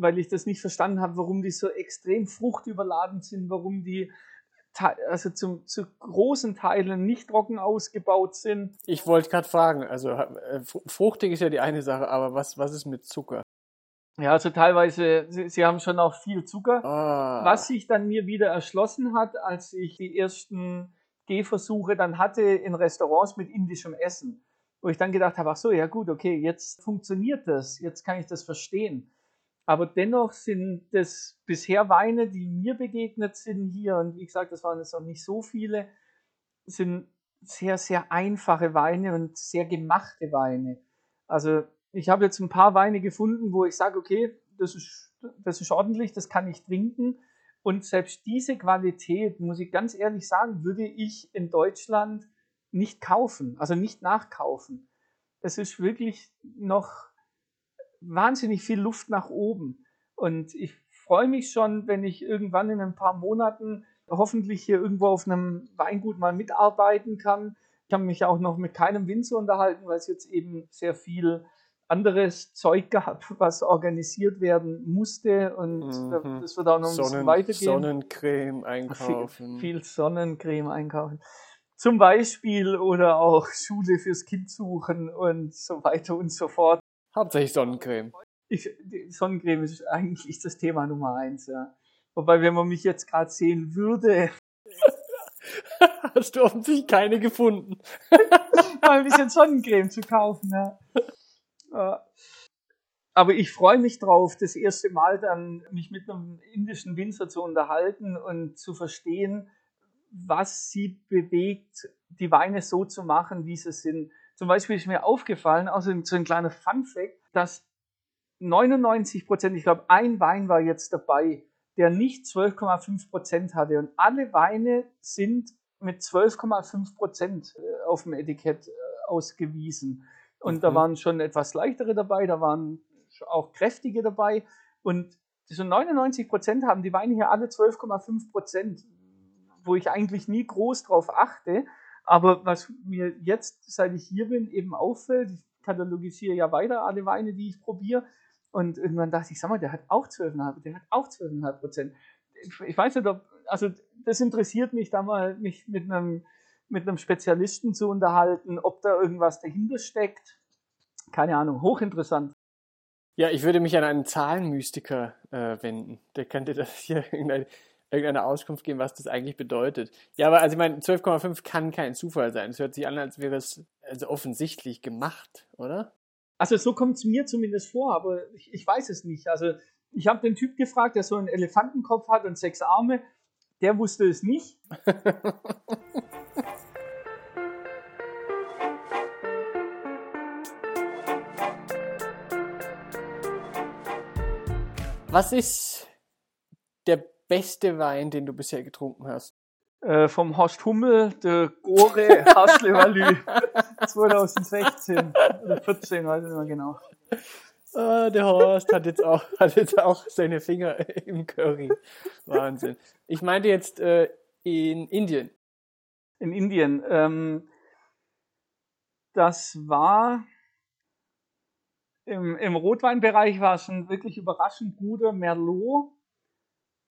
weil ich das nicht verstanden habe, warum die so extrem fruchtüberladen sind, warum die also zum, zu großen Teilen nicht trocken ausgebaut sind. Ich wollte gerade fragen, also äh, fruchtig ist ja die eine Sache, aber was, was ist mit Zucker? Ja, also teilweise, sie, sie haben schon auch viel Zucker. Ah. Was sich dann mir wieder erschlossen hat, als ich die ersten Gehversuche dann hatte in Restaurants mit indischem Essen. Wo ich dann gedacht habe, ach so, ja gut, okay, jetzt funktioniert das, jetzt kann ich das verstehen. Aber dennoch sind das bisher Weine, die mir begegnet sind hier, und wie gesagt, das waren jetzt noch nicht so viele, sind sehr, sehr einfache Weine und sehr gemachte Weine. Also ich habe jetzt ein paar Weine gefunden, wo ich sage, okay, das ist, das ist ordentlich, das kann ich trinken. Und selbst diese Qualität, muss ich ganz ehrlich sagen, würde ich in Deutschland nicht kaufen, also nicht nachkaufen. Es ist wirklich noch wahnsinnig viel Luft nach oben. Und ich freue mich schon, wenn ich irgendwann in ein paar Monaten hoffentlich hier irgendwo auf einem Weingut mal mitarbeiten kann. Ich habe mich auch noch mit keinem Winzer unterhalten, weil es jetzt eben sehr viel anderes Zeug gehabt, [LAUGHS] was organisiert werden musste und mhm. das wird auch noch ein Sonnen, bisschen weitergehen. Sonnencreme einkaufen. Viel, viel, Sonnencreme einkaufen. Zum Beispiel oder auch Schule fürs Kind suchen und so weiter und so fort. Hauptsächlich Sonnencreme. Ich, Sonnencreme ist eigentlich das Thema Nummer eins, ja. Wobei, wenn man mich jetzt gerade sehen würde. [LAUGHS] Hast du offensichtlich keine gefunden. [LAUGHS] mal ein bisschen Sonnencreme zu kaufen, ja. Aber ich freue mich drauf, das erste Mal dann mich mit einem indischen Winzer zu unterhalten und zu verstehen, was sie bewegt, die Weine so zu machen, wie sie sind. Zum Beispiel ist mir aufgefallen, also so ein kleiner Fun-Fact, dass 99 Prozent, ich glaube, ein Wein war jetzt dabei, der nicht 12,5 Prozent hatte. Und alle Weine sind mit 12,5 Prozent äh, auf dem Etikett äh, ausgewiesen. Und mhm. da waren schon etwas leichtere dabei, da waren auch kräftige dabei. Und so 99 Prozent haben die Weine hier alle 12,5 Prozent, wo ich eigentlich nie groß drauf achte. Aber was mir jetzt, seit ich hier bin, eben auffällt, ich katalogisiere ja weiter alle Weine, die ich probiere. Und irgendwann dachte ich, sag mal, der hat auch 12,5, der hat auch 12,5 Prozent. Ich weiß nicht, ob, also das interessiert mich da mal, mich mit einem mit einem Spezialisten zu unterhalten, ob da irgendwas dahinter steckt. Keine Ahnung, hochinteressant. Ja, ich würde mich an einen Zahlenmystiker äh, wenden. Der könnte das hier [LAUGHS] irgendeine, irgendeine Auskunft geben, was das eigentlich bedeutet. Ja, aber also ich meine, 12,5 kann kein Zufall sein. Es hört sich an, als wäre es also offensichtlich gemacht, oder? Also so kommt es mir zumindest vor, aber ich, ich weiß es nicht. Also ich habe den Typ gefragt, der so einen Elefantenkopf hat und sechs Arme. Der wusste es nicht. [LAUGHS] Was ist beste Wein, den du bisher getrunken hast? Äh, vom Horst Hummel, der Gore [LAUGHS] Haschlevalü 2016 oder 14, weiß ich nicht mehr genau. Ah, der Horst hat jetzt, auch, hat jetzt auch seine Finger [LAUGHS] im Curry. Wahnsinn. Ich meinte jetzt äh, in Indien. In Indien. Ähm, das war im, Im Rotweinbereich war es ein wirklich überraschend guter Merlot.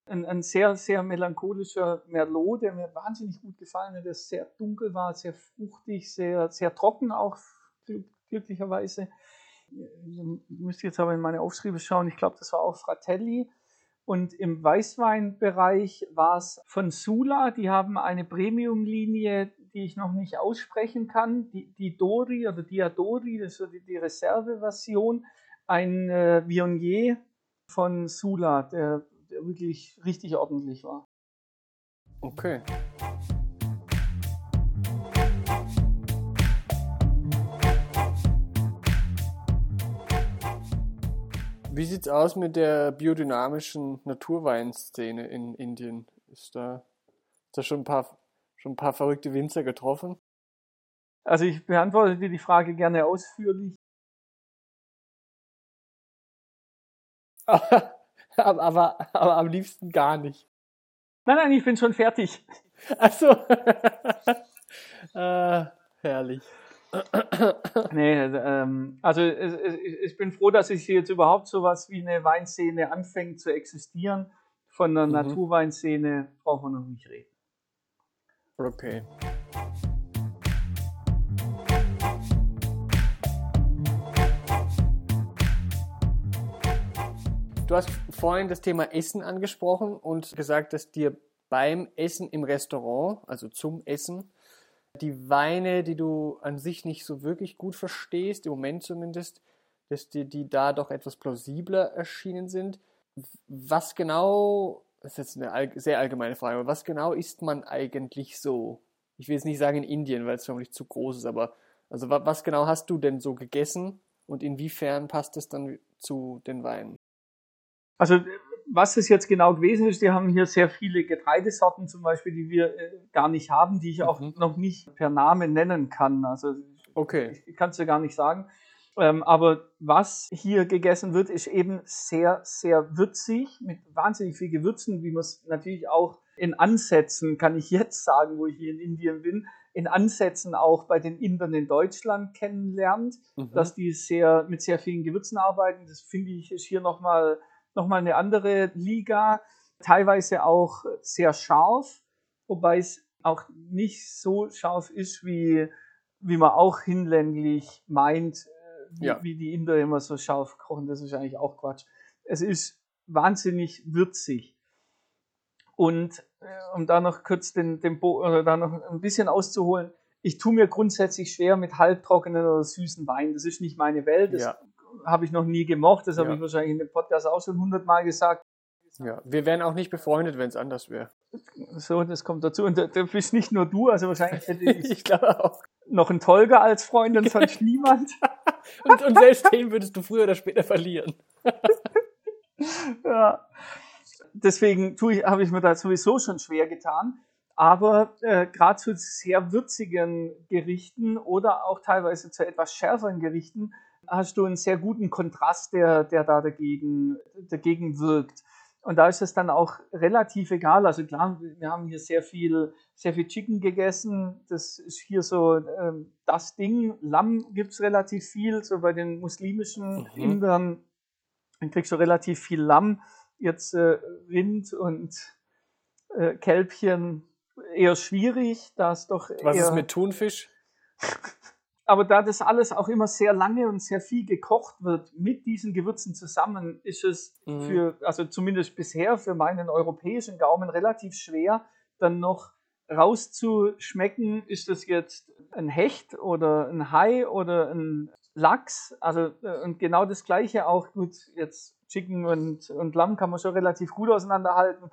Ein, ein, sehr, sehr melancholischer Merlot, der mir wahnsinnig gut gefallen hat, der sehr dunkel war, sehr fruchtig, sehr, sehr trocken auch, glücklicherweise. Ich müsste jetzt aber in meine Aufschriebe schauen. Ich glaube, das war auch Fratelli. Und im Weißweinbereich war es von Sula, die haben eine Premium-Linie, die ich noch nicht aussprechen kann, die, die Dori oder Diadori, das ist die, die Reserve-Version, ein äh, Viognier von Sula, der, der wirklich richtig ordentlich war. Okay. Wie sieht's aus mit der biodynamischen Naturweinszene in Indien? Ist da, ist da schon, ein paar, schon ein paar verrückte Winzer getroffen? Also ich beantworte dir die Frage gerne ausführlich. [LAUGHS] aber, aber, aber am liebsten gar nicht. Nein, nein, ich bin schon fertig. Achso. [LAUGHS] äh, herrlich. Nee, ähm, also es, es, ich bin froh, dass ich hier jetzt überhaupt so was wie eine Weinszene anfängt zu existieren. Von der Mhm. Naturweinszene brauchen wir noch nicht reden. Okay. Du hast vorhin das Thema Essen angesprochen und gesagt, dass dir beim Essen im Restaurant, also zum Essen, die Weine, die du an sich nicht so wirklich gut verstehst, im Moment zumindest, dass dir die da doch etwas plausibler erschienen sind. Was genau, das ist jetzt eine sehr allgemeine Frage, aber was genau isst man eigentlich so? Ich will jetzt nicht sagen in Indien, weil es vermutlich zu groß ist, aber also wa- was genau hast du denn so gegessen und inwiefern passt es dann zu den Weinen? Also was es jetzt genau gewesen ist, die haben hier sehr viele Getreidesorten zum Beispiel, die wir äh, gar nicht haben, die ich auch Mhm. noch nicht per Name nennen kann. Also Okay. ich kann es dir gar nicht sagen. Ähm, aber was hier gegessen wird, ist eben sehr, sehr würzig, mit wahnsinnig viel Gewürzen, wie man es natürlich auch in Ansätzen, kann ich jetzt sagen, wo ich hier in Indien bin, in Ansätzen auch bei den Indern in Deutschland kennenlernt, Mhm. dass die sehr, mit sehr vielen Gewürzen arbeiten. Das finde ich ist hier nochmal noch mal eine andere Liga, teilweise auch sehr scharf, wobei es auch nicht so scharf ist, wie, wie man auch hinlänglich meint, äh, wie, Ja. wie die Inder immer so scharf kochen. Das ist eigentlich auch Quatsch. Es ist wahnsinnig würzig. Und äh, um da noch kurz den, den Bo oder da noch ein bisschen auszuholen, ich tue mir grundsätzlich schwer mit halbtrockenen oder süßen Wein. Das ist nicht meine Welt. Das Ja. Habe ich noch nie gemocht. Das habe Ja. ich wahrscheinlich in dem Podcast auch schon hundertmal gesagt. Ja, wir wären auch nicht befreundet, wenn es anders wäre. So, das kommt dazu. Und da, da bist nicht nur du, also wahrscheinlich hätte [LAUGHS] ich Ich glaube auch. noch einen Tolga als Freund und sonst [LAUGHS] niemand. Und, und selbst den würdest du früher oder später verlieren. [LAUGHS] ja. Deswegen tue ich, habe ich mir da sowieso schon schwer getan. Aber äh, gerade zu sehr würzigen Gerichten oder auch teilweise zu etwas schärferen Gerichten hast du einen sehr guten Kontrast, der, der da dagegen, dagegen wirkt. Und da ist es dann auch relativ egal. Also klar, wir haben hier sehr viel, sehr viel Chicken gegessen. Das ist hier so ähm, das Ding. Lamm gibt es relativ viel. So bei den muslimischen Mhm. Indern dann kriegst du relativ viel Lamm. Jetzt äh, Rind und äh, Kälbchen eher schwierig. Da ist doch Was ist mit Thunfisch? [LAUGHS] aber da das alles auch immer sehr lange und sehr viel gekocht wird mit diesen Gewürzen zusammen, ist es Mhm. für, also zumindest bisher für meinen europäischen Gaumen relativ schwer, dann noch rauszuschmecken, ist das jetzt ein Hecht oder ein Hai oder ein Lachs. Also äh, und genau das gleiche auch gut, jetzt Chicken und, und Lamm kann man schon relativ gut auseinanderhalten.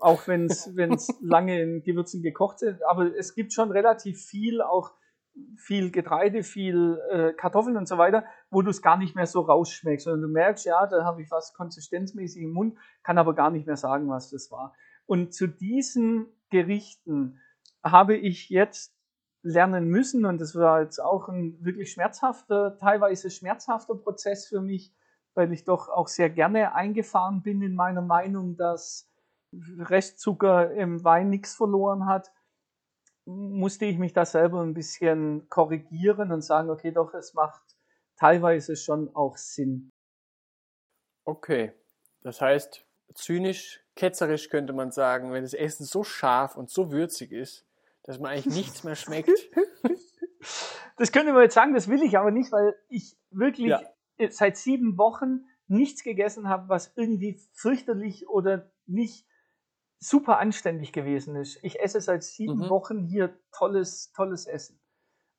Auch wenn es [LAUGHS] lange in Gewürzen gekocht sind. Aber es gibt schon relativ viel, auch viel Getreide, viel äh, Kartoffeln und so weiter, wo du es gar nicht mehr so rausschmeckst, sondern du merkst, ja, da habe ich was konsistenzmäßig im Mund, kann aber gar nicht mehr sagen, was das war. Und zu diesen Gerichten habe ich jetzt lernen müssen und das war jetzt auch ein wirklich schmerzhafter, teilweise schmerzhafter Prozess für mich, weil ich doch auch sehr gerne eingefahren bin in meiner Meinung, dass Restzucker im Wein nichts verloren hat musste ich mich da selber ein bisschen korrigieren und sagen, okay, doch, es macht teilweise schon auch Sinn. Okay. Das heißt, zynisch, ketzerisch könnte man sagen, wenn das Essen so scharf und so würzig ist, dass man eigentlich nichts mehr schmeckt. [LAUGHS] Das könnte man jetzt sagen, das will ich aber nicht, weil ich wirklich Ja. seit sieben Wochen nichts gegessen habe, was irgendwie fürchterlich oder nicht super anständig gewesen ist. Ich esse seit sieben Mhm. Wochen hier tolles, tolles Essen.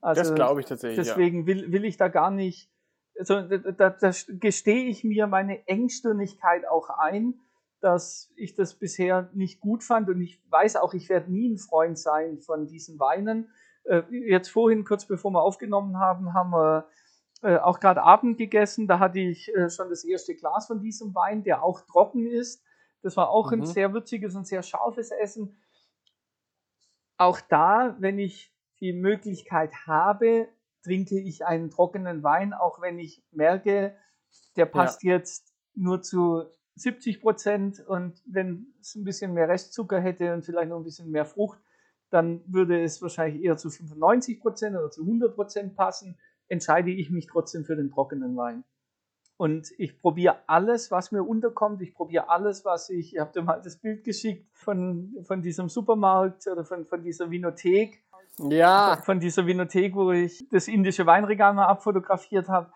Also das glaube ich tatsächlich. deswegen will, will ich da gar nicht, also da, da, da gestehe ich mir meine Engstirnigkeit auch ein, dass ich das bisher nicht gut fand und ich weiß auch, ich werde nie ein Freund sein von diesen Weinen. Äh, jetzt vorhin, kurz bevor wir aufgenommen haben, haben wir äh, auch gerade Abend gegessen. Da hatte ich äh, schon das erste Glas von diesem Wein, der auch trocken ist. Das war auch ein Mhm. sehr würziges und sehr scharfes Essen. Auch da, wenn ich die Möglichkeit habe, trinke ich einen trockenen Wein, auch wenn ich merke, der passt jetzt nur zu 70 Prozent und wenn es ein bisschen mehr Restzucker hätte und vielleicht noch ein bisschen mehr Frucht, dann würde es wahrscheinlich eher zu 95 Prozent oder zu 100 Prozent passen. Entscheide ich mich trotzdem für den trockenen Wein. Und ich probiere alles, was mir unterkommt. Ich probiere alles, was ich, ich habe dir mal das Bild geschickt von, von diesem Supermarkt oder von, von dieser Vinothek Ja, von dieser Vinothek, wo ich das indische Weinregal mal abfotografiert habe.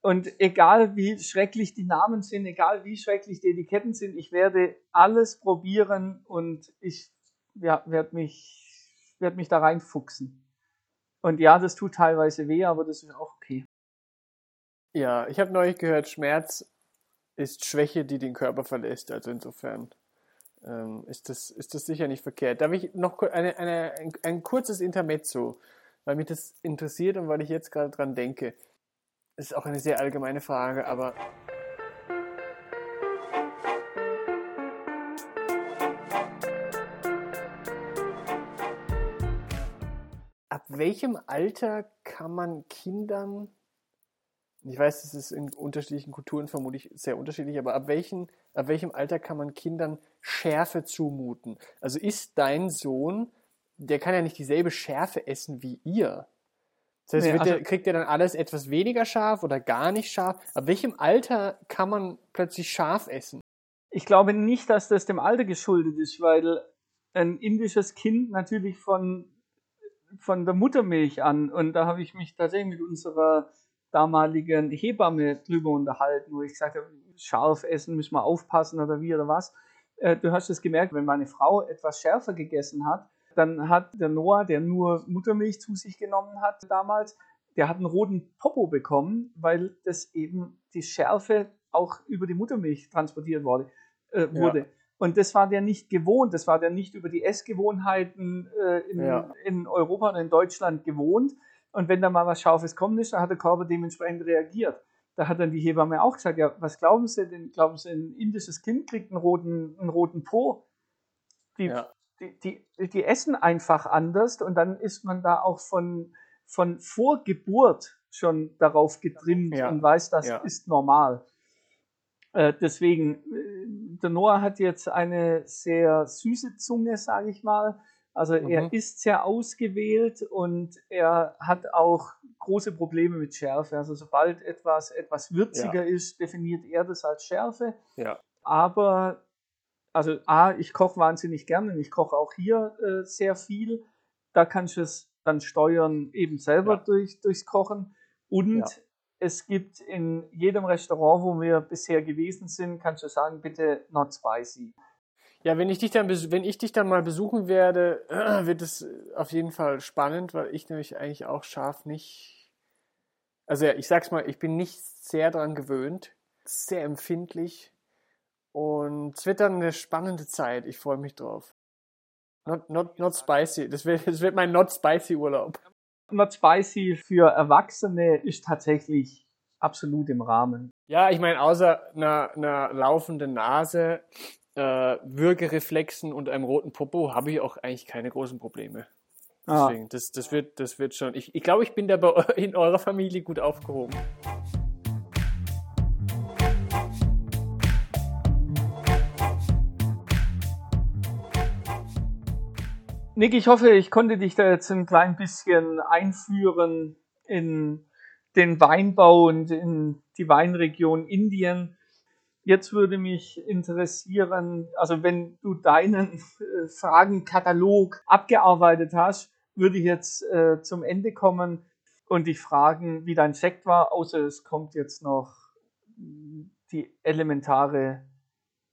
Und egal wie schrecklich die Namen sind, egal wie schrecklich die Etiketten sind, ich werde alles probieren und ich ja, werde mich, werd mich da reinfuchsen. Und ja, das tut teilweise weh, aber das ist auch okay. Ja, ich habe neulich gehört, Schmerz ist Schwäche, die den Körper verlässt. Also insofern ähm, ist, das, ist das sicher nicht verkehrt. Darf ich noch eine, eine, ein, ein kurzes Intermezzo, weil mich das interessiert und weil ich jetzt gerade dran denke. Ist auch eine sehr allgemeine Frage, aber ab welchem Alter kann man Kindern, ich weiß, das ist in unterschiedlichen Kulturen vermutlich sehr unterschiedlich, aber ab, welchen, ab welchem Alter kann man Kindern Schärfe zumuten? Also ist dein Sohn, der kann ja nicht dieselbe Schärfe essen wie ihr. Das heißt, Nee, also- der, kriegt er dann alles etwas weniger scharf oder gar nicht scharf? Ab welchem Alter kann man plötzlich scharf essen? Ich glaube nicht, dass das dem Alter geschuldet ist, weil ein indisches Kind natürlich von, von der Muttermilch an, und da habe ich mich tatsächlich mit unserer damaligen Hebamme drüber unterhalten, wo ich gesagt habe, scharf essen, müssen wir aufpassen oder wie oder was. Äh, Du hast es gemerkt, wenn meine Frau etwas schärfer gegessen hat, dann hat der Noah, der nur Muttermilch zu sich genommen hat damals, der hat einen roten Popo bekommen, weil das eben die Schärfe auch über die Muttermilch transportiert wurde. Äh, wurde. Und das war der nicht gewohnt, das war der nicht über die Essgewohnheiten äh, in, Ja. in Europa und in Deutschland gewohnt. Und wenn da mal was Scharfes kommt ist, dann hat der Körper dementsprechend reagiert. Da hat dann die Hebamme auch gesagt, ja, was glauben Sie denn? Glauben Sie, ein indisches Kind kriegt einen roten, einen roten Po? Die, Ja. die, die, die essen einfach anders und dann ist man da auch von, von Vorgeburt schon darauf getrimmt Ja. und weiß, das Ja. ist normal. Äh, deswegen, äh, der Noah hat jetzt eine sehr süße Zunge, sage ich mal. Also Mhm. er ist sehr ausgewählt und er hat auch große Probleme mit Schärfe. Also sobald etwas etwas würziger ist, definiert er das als Schärfe. Ja. Aber also A, ich koche wahnsinnig gerne und ich koche auch hier äh, sehr viel. Da kannst du es dann steuern eben selber Ja. durch, durchs Kochen. Und Ja. es gibt in jedem Restaurant, wo wir bisher gewesen sind, kannst du sagen, bitte not spicy. Ja, wenn ich dich dann, wenn ich dich dann mal besuchen werde, [CLEARS THROAT] wird es auf jeden Fall spannend, weil ich nämlich eigentlich auch scharf nicht. Also ja, ich sag's mal, ich bin nicht sehr dran gewöhnt, sehr empfindlich und es wird dann eine spannende Zeit. Ich freue mich drauf. Not, not, not spicy. Das wird, das wird mein not spicy Urlaub. Not spicy für Erwachsene ist tatsächlich absolut im Rahmen. Ja, ich meine, außer einer, einer laufenden Nase, äh, Würgereflexen und einem roten Popo habe ich auch eigentlich keine großen Probleme. Ah, Deswegen, das, das, wird, das wird schon. Ich, ich glaube, ich bin da bei, in eurer Familie gut aufgehoben. Nick, ich hoffe, ich konnte dich da jetzt ein klein bisschen einführen in den Weinbau und in die Weinregion Indien. Jetzt würde mich interessieren, also wenn du deinen äh, Fragenkatalog abgearbeitet hast, würde ich jetzt äh, zum Ende kommen und dich fragen, wie dein Sekt war, außer es kommt jetzt noch die elementare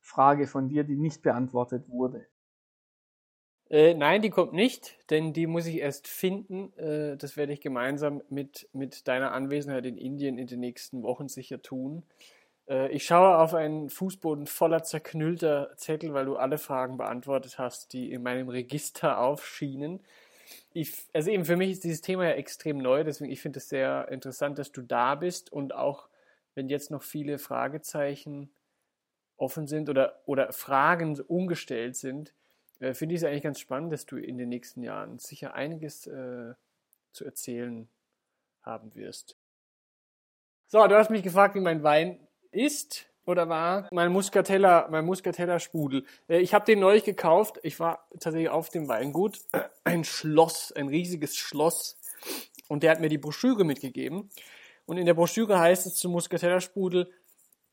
Frage von dir, die nicht beantwortet wurde. Äh, nein, die kommt nicht, denn die muss ich erst finden. Äh, das werde ich gemeinsam mit, mit deiner Anwesenheit in Indien in den nächsten Wochen sicher tun. Äh, ich schaue auf einen Fußboden voller zerknüllter Zettel, weil du alle Fragen beantwortet hast, die in meinem Register aufschienen. Ich, also eben für mich ist dieses Thema ja extrem neu, deswegen ich finde es sehr interessant, dass du da bist und auch wenn jetzt noch viele Fragezeichen offen sind oder, oder Fragen umgestellt sind, äh, finde ich es eigentlich ganz spannend, dass du in den nächsten Jahren sicher einiges äh, zu erzählen haben wirst. So, du hast mich gefragt, wie mein Wein ist oder war. Mein Muscatella, mein Muscatella Sprudel. Äh, ich habe den neulich gekauft. Ich war tatsächlich auf dem Weingut. [CLEARS THROAT] Ein Schloss, ein riesiges Schloss. Und der hat mir die Broschüre mitgegeben. Und in der Broschüre heißt es zum Muscatella Sprudel,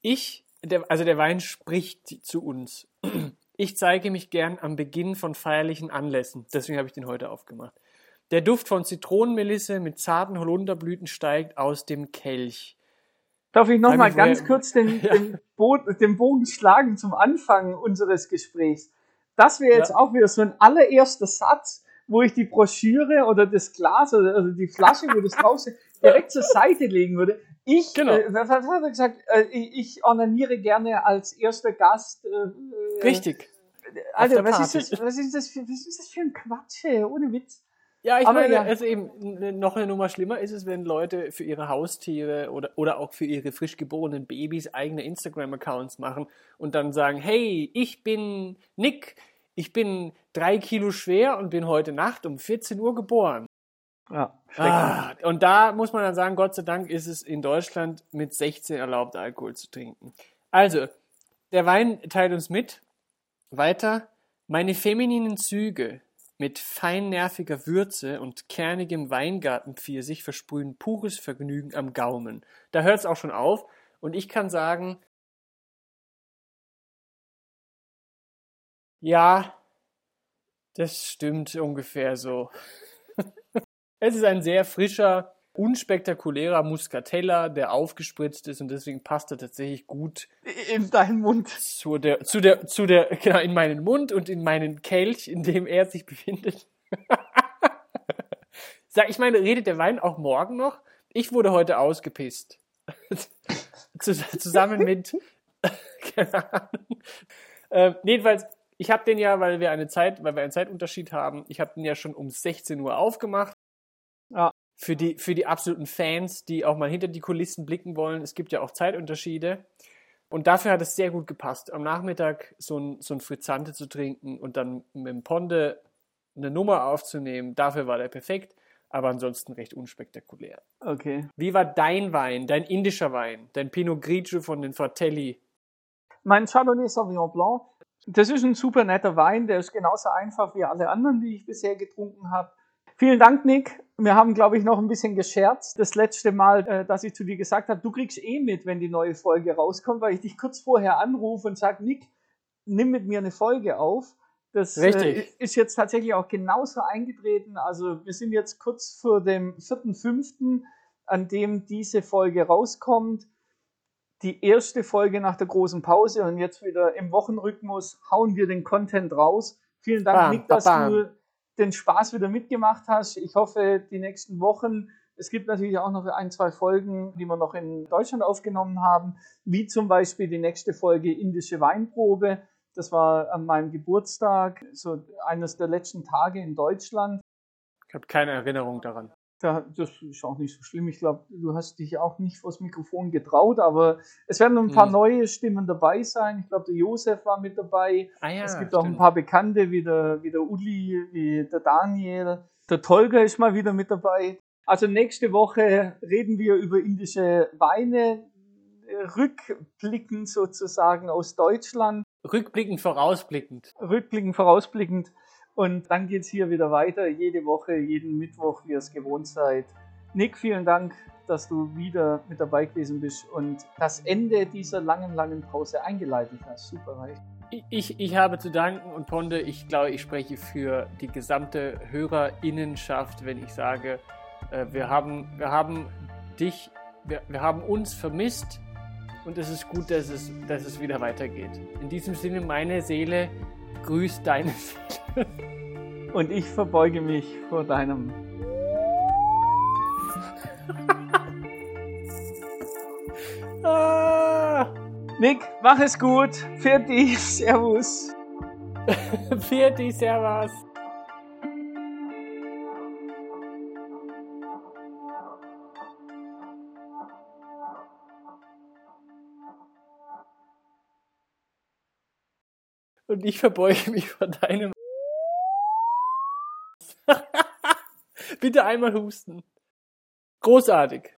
ich, der, also der Wein spricht zu uns. [CLEARS THROAT] Ich zeige mich gern am Beginn von feierlichen Anlässen. Deswegen habe ich den heute aufgemacht. Der Duft von Zitronenmelisse mit zarten Holunderblüten steigt aus dem Kelch. Darf ich noch mal ganz kurz den, [LAUGHS] ja. den, Boden, den, Bogen schlagen zum Anfang unseres Gesprächs? Das wäre jetzt ja. auch wieder so ein allererster Satz, wo ich die Broschüre oder das Glas oder, oder die Flasche, wo das draußen [LAUGHS] direkt zur Seite legen würde. Ich, genau. äh, was hat er gesagt? Äh, ich ornaniere gerne als erster Gast. Äh, Richtig. Alter, was ist, das, was, ist das für, was ist das für ein Quatsch, ohne Witz. Ja, ich Aber meine, ja. also eben noch eine Nummer schlimmer ist es, wenn Leute für ihre Haustiere oder, oder auch für ihre frisch geborenen Babys eigene Instagram-Accounts machen und dann sagen, hey, ich bin Nick, ich bin drei Kilo schwer und bin heute Nacht um 14 Uhr geboren. Ja. Ah, und da muss man dann sagen, Gott sei Dank ist es in Deutschland mit 16 erlaubt, Alkohol zu trinken. Also, der Wein teilt uns mit. Weiter. Meine femininen Züge mit feinnerviger Würze und kernigem Weingartenpfirsich versprühen pures Vergnügen am Gaumen. Da hört es auch schon auf. Und ich kann sagen, ja, das stimmt ungefähr so. [LAUGHS] Es ist ein sehr frischer, unspektakulärer Muscatella, der aufgespritzt ist und deswegen passt er tatsächlich gut in deinen Mund. Zu der, zu der, zu der, genau, in meinen Mund und in meinen Kelch, in dem er sich befindet. [LAUGHS] Sag, ich meine, redet der Wein auch morgen noch? Ich wurde heute ausgepisst. [LAUGHS] Zusammen mit, [LAUGHS] keine Ahnung. Äh, jedenfalls, ich habe den ja, weil wir eine Zeit, weil wir einen Zeitunterschied haben, ich habe den ja schon um 16 Uhr aufgemacht ja. Für die, für die absoluten Fans, die auch mal hinter die Kulissen blicken wollen, es gibt ja auch Zeitunterschiede. Und dafür hat es sehr gut gepasst, am Nachmittag so ein, so ein Frizzante zu trinken und dann mit dem Ponde eine Nummer aufzunehmen. Dafür war der perfekt, aber ansonsten recht unspektakulär. Okay. Wie war dein Wein, dein indischer Wein, dein Pinot Grigio von den Fratelli? Mein Chardonnay Sauvignon Blanc. Das ist ein super netter Wein, der ist genauso einfach wie alle anderen, die ich bisher getrunken habe. Vielen Dank, Nick. Wir haben, glaube ich, noch ein bisschen gescherzt. Das letzte Mal, äh, dass ich zu dir gesagt habe, du kriegst eh mit, wenn die neue Folge rauskommt, weil ich dich kurz vorher anrufe und sage, Nick, nimm mit mir eine Folge auf. Das äh, ist jetzt tatsächlich auch genauso eingetreten. Also wir sind jetzt kurz vor dem 4.5., an dem diese Folge rauskommt. Die erste Folge nach der großen Pause und jetzt wieder im Wochenrhythmus hauen wir den Content raus. Vielen Dank, bam, Nick, dass bam. du den Spaß wieder mitgemacht hast. Ich hoffe, die nächsten Wochen. Es gibt natürlich auch noch ein, zwei Folgen, die wir noch in Deutschland aufgenommen haben, wie zum Beispiel die nächste Folge Indische Weinprobe. Das war an meinem Geburtstag, so eines der letzten Tage in Deutschland. Ich habe keine Erinnerung daran da, das ist auch nicht so schlimm. Ich glaube, du hast dich auch nicht vors Mikrofon getraut, aber es werden ein paar hm. neue Stimmen dabei sein. Ich glaube, der Josef war mit dabei. Ah ja, es gibt stimmt. auch ein paar Bekannte, wie der, wie der Uli, wie der Daniel. Der Tolga ist mal wieder mit dabei. Also nächste Woche reden wir über indische Weine, rückblickend sozusagen aus Deutschland. Rückblickend, vorausblickend. Rückblickend, vorausblickend. Und dann geht es hier wieder weiter, jede Woche, jeden Mittwoch, wie ihr es gewohnt seid. Nick, vielen Dank, dass du wieder mit dabei gewesen bist und das Ende dieser langen, langen Pause eingeleitet hast. Super, reich. Ich, ich habe zu danken und Ponde, ich glaube, ich spreche für die gesamte Hörerinnenschaft, wenn ich sage, äh, wir haben, wir haben dich, wir, wir haben uns vermisst und es ist gut, dass es, dass es wieder weitergeht. In diesem Sinne, meine Seele grüßt deine Seele. [LAUGHS] Und ich verbeuge mich vor deinem. [LAUGHS] ah, Nick, mach es gut. Fertig. [LAUGHS] Servus. Pfirti, Servus. Und ich verbeuge mich vor deinem. [LAUGHS] Bitte einmal husten. Großartig.